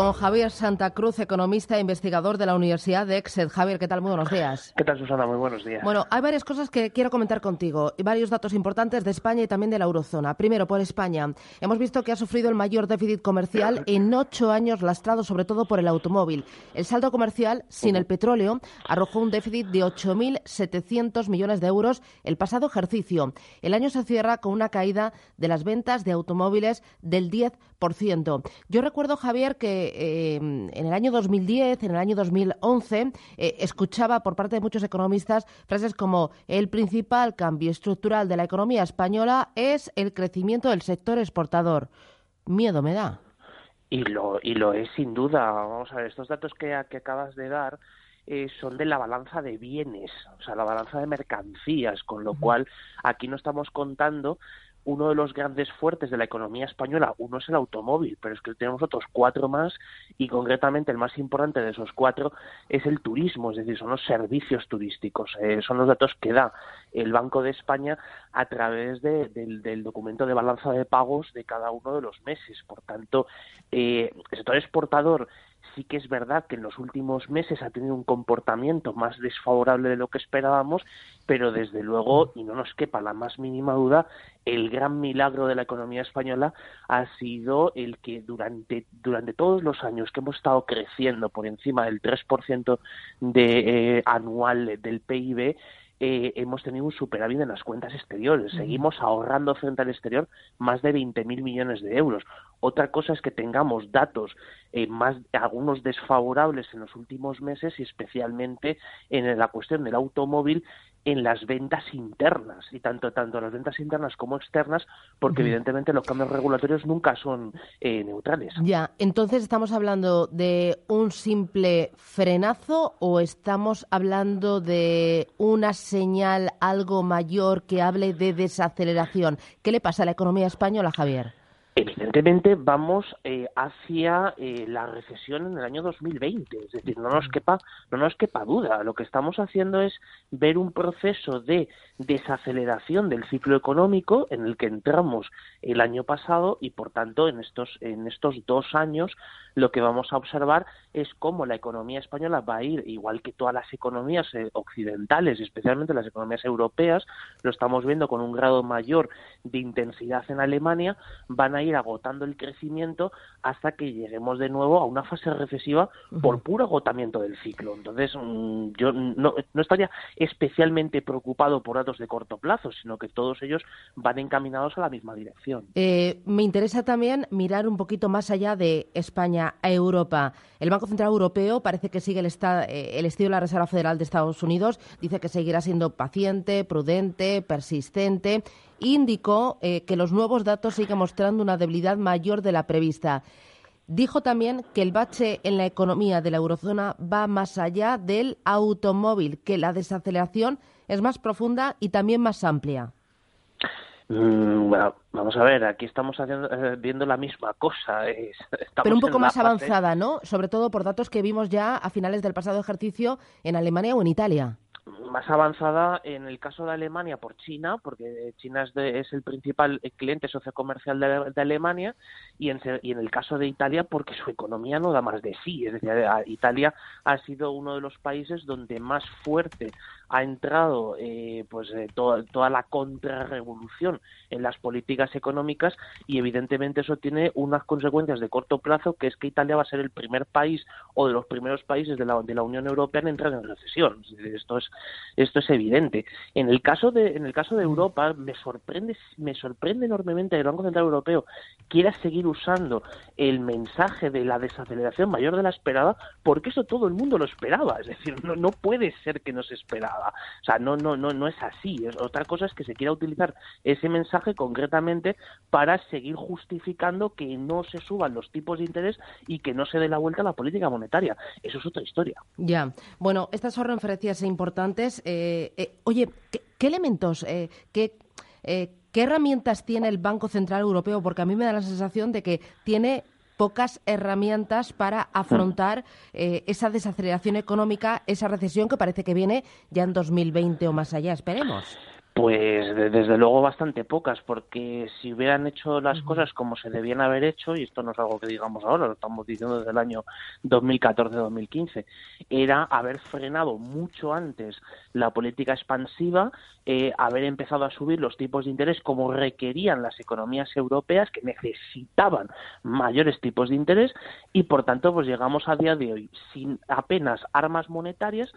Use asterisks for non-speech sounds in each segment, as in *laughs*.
Con Javier Santa Cruz, economista e investigador de la Universidad de Exeter. Javier, ¿qué tal? Muy buenos días. ¿Qué tal, Susana? Muy buenos días. Bueno, hay varias cosas que quiero comentar contigo y varios datos importantes de España y también de la eurozona. Primero, por España. Hemos visto que ha sufrido el mayor déficit comercial en ocho años, lastrado sobre todo por el automóvil. El saldo comercial, sin el petróleo, arrojó un déficit de 8.700 millones de euros el pasado ejercicio. El año se cierra con una caída de las ventas de automóviles del 10%. Yo recuerdo, Javier, que eh, en el año 2010, en el año 2011, eh, escuchaba por parte de muchos economistas frases como el principal cambio estructural de la economía española es el crecimiento del sector exportador. Miedo me da. Y lo, y lo es sin duda. Vamos a ver, estos datos que, que acabas de dar eh, son de la balanza de bienes, o sea, la balanza de mercancías, con lo cual aquí no estamos contando uno de los grandes fuertes de la economía española, uno es el automóvil, pero es que tenemos otros cuatro más y concretamente el más importante de esos cuatro es el turismo, es decir, son los servicios turísticos. Eh, son los datos que da el Banco de España a través del, documento de balanza de pagos de cada uno de los meses. Por tanto, eh, el sector exportador sí que es verdad que en los últimos meses ha tenido un comportamiento más desfavorable de lo que esperábamos, pero desde luego, y no nos quepa la más mínima duda, el gran milagro de la economía española ha sido el que durante, durante todos los años que hemos estado creciendo por encima del 3% de, eh, anual del PIB, eh, hemos tenido un superávit en las cuentas exteriores. Seguimos ahorrando frente al exterior más de 20.000 millones de euros. Otra cosa es que tengamos datos eh, más algunos desfavorables en los últimos meses y especialmente en la cuestión del automóvil en las ventas internas y tanto tanto las ventas internas como externas porque evidentemente los cambios regulatorios nunca son eh, neutrales. Ya, entonces estamos hablando de un simple frenazo o estamos hablando de una señal algo mayor que hable de desaceleración. ¿Qué le pasa a la economía española, Javier? Evidentemente vamos eh, hacia eh, la recesión en el año 2020, es decir, no nos quepa no nos quepa duda. Lo que estamos haciendo es ver un proceso de desaceleración del ciclo económico en el que entramos el año pasado y por tanto en estos en estos dos años lo que vamos a observar es cómo la economía española va a ir igual que todas las economías eh, occidentales, especialmente las economías europeas, lo estamos viendo con un grado mayor de intensidad en Alemania, van a ir agotando el crecimiento hasta que lleguemos de nuevo a una fase recesiva por puro agotamiento del ciclo. Entonces, mm, yo no, estaría especialmente preocupado por datos de corto plazo, sino que todos ellos van encaminados a la misma dirección. Eh, me interesa también mirar un poquito más allá de España a Europa. El Banco Central Europeo parece que sigue el, eh, el estilo de la Reserva Federal de Estados Unidos. Dice que seguirá siendo paciente, prudente, persistente indicó eh, que los nuevos datos siguen mostrando una debilidad mayor de la prevista. Dijo también que el bache en la economía de la eurozona va más allá del automóvil, que la desaceleración es más profunda y también más amplia. Mm, bueno, vamos a ver, aquí estamos eh, viendo la misma cosa. *laughs* Pero un poco más avanzada, ¿no? Sobre todo por datos que vimos ya a finales del pasado ejercicio en Alemania o en Italia más avanzada en el caso de Alemania por China, porque China es, es el principal cliente sociocomercial de, de Alemania, y en, y en, el caso de Italia porque su economía no da más de sí. Es decir, Italia ha sido uno de los países donde más fuerte ha entrado eh, pues eh, toda la contrarrevolución en las políticas económicas y evidentemente eso tiene unas consecuencias de corto plazo que es que Italia va a ser el primer país o de los primeros países de la, de la Unión Europea en entrar en recesión. Esto es esto es evidente. En el caso de en el caso de Europa me sorprende me sorprende enormemente que el Banco Central Europeo quiera seguir usando el mensaje de la desaceleración mayor de la esperada porque eso todo el mundo lo esperaba. Es decir, no, no puede ser que no se esperaba o sea, no, no, no, no es así. otra cosa es que se quiera utilizar ese mensaje concretamente para seguir justificando que no se suban los tipos de interés y que no se dé la vuelta a la política monetaria. Eso es otra historia. Ya. Bueno, estas son referencias importantes. Eh, eh, oye, ¿qué, elementos, eh, qué, qué herramientas tiene el Banco Central Europeo? Porque a mí me da la sensación de que tiene pocas herramientas para afrontar eh, esa desaceleración económica, esa recesión que parece que viene ya en 2020 o más allá. Esperemos. Pues desde luego bastante pocas, porque si hubieran hecho las cosas como se debían haber hecho, y esto no es algo que digamos ahora, lo estamos diciendo desde el año 2014-2015, era haber frenado mucho antes la política expansiva, eh, haber empezado a subir los tipos de interés como requerían las economías europeas que necesitaban mayores tipos de interés y por tanto pues llegamos a día de hoy sin apenas armas monetarias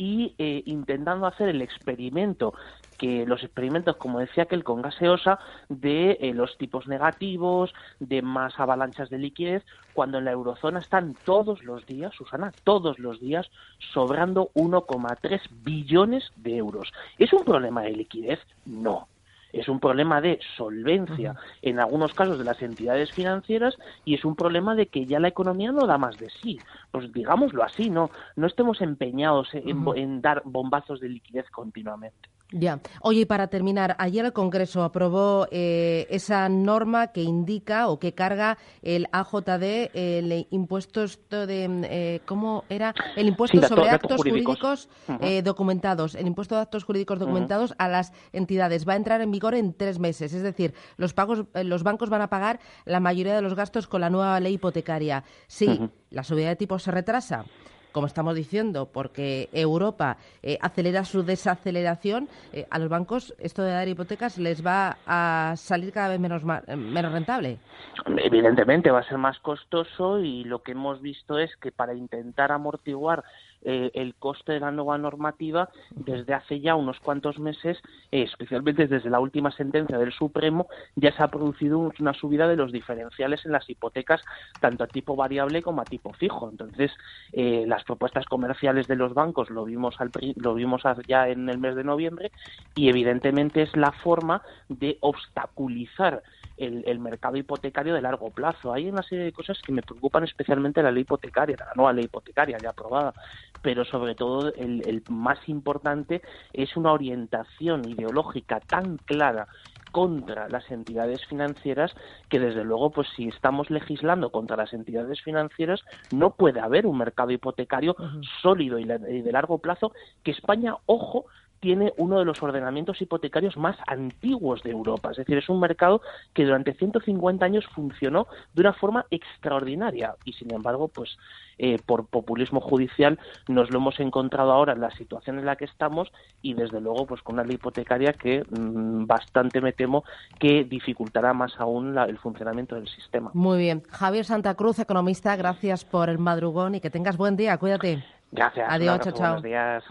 y eh, intentando hacer el experimento que los experimentos, como decía aquel con gaseosa, de eh, los tipos negativos, de más avalanchas de liquidez, cuando en la eurozona están todos los días, Susana, todos los días, sobrando 1,3 billones de euros. ¿Es un problema de liquidez? No es un problema de solvencia en algunos casos de las entidades financieras y es un problema de que ya la economía no da más de sí. Pues digámoslo así, no, no estemos empeñados en dar bombazos de liquidez continuamente. Ya. Oye, y para terminar, ayer el Congreso aprobó eh, esa norma que indica o que carga el AJD, el impuesto de, eh, ¿cómo era? El impuesto sobre actos jurídicos, eh, documentados, el impuesto de actos jurídicos documentados a las entidades. Va a entrar en vigor en tres meses, es decir, los pagos, los bancos van a pagar la mayoría de los gastos con la nueva ley hipotecaria. Sí, la subida de tipos se retrasa como estamos diciendo, porque Europa eh, acelera su desaceleración, eh, a los bancos esto de dar hipotecas les va a salir cada vez menos, menos rentable. Evidentemente va a ser más costoso y lo que hemos visto es que para intentar amortiguar eh, el coste de la nueva normativa desde hace ya unos cuantos meses, eh, especialmente desde la última sentencia del Supremo, ya se ha producido una subida de los diferenciales en las hipotecas, tanto a tipo variable como a tipo fijo. Entonces, eh, las propuestas comerciales de los bancos lo vimos, al, lo vimos ya en el mes de noviembre y evidentemente es la forma de obstaculizar el, mercado hipotecario de largo plazo. Hay una serie de cosas que me preocupan especialmente la ley hipotecaria, la nueva ley hipotecaria ya aprobada, pero sobre todo el, más importante es una orientación ideológica tan clara contra las entidades financieras que desde luego pues si estamos legislando contra las entidades financieras no puede haber un mercado hipotecario sólido y de largo plazo que España ojo tiene uno de los ordenamientos hipotecarios más antiguos de Europa. Es decir, es un mercado que durante 150 años funcionó de una forma extraordinaria y, sin embargo, pues eh, por populismo judicial nos lo hemos encontrado ahora en la situación en la que estamos y, desde luego, pues con una ley hipotecaria que mm, bastante me temo que dificultará más aún el funcionamiento del sistema. Muy bien. Javier Santa Cruz, economista, gracias por el madrugón y que tengas buen día. Cuídate. Gracias. Adiós, chao, chao. Buenos días.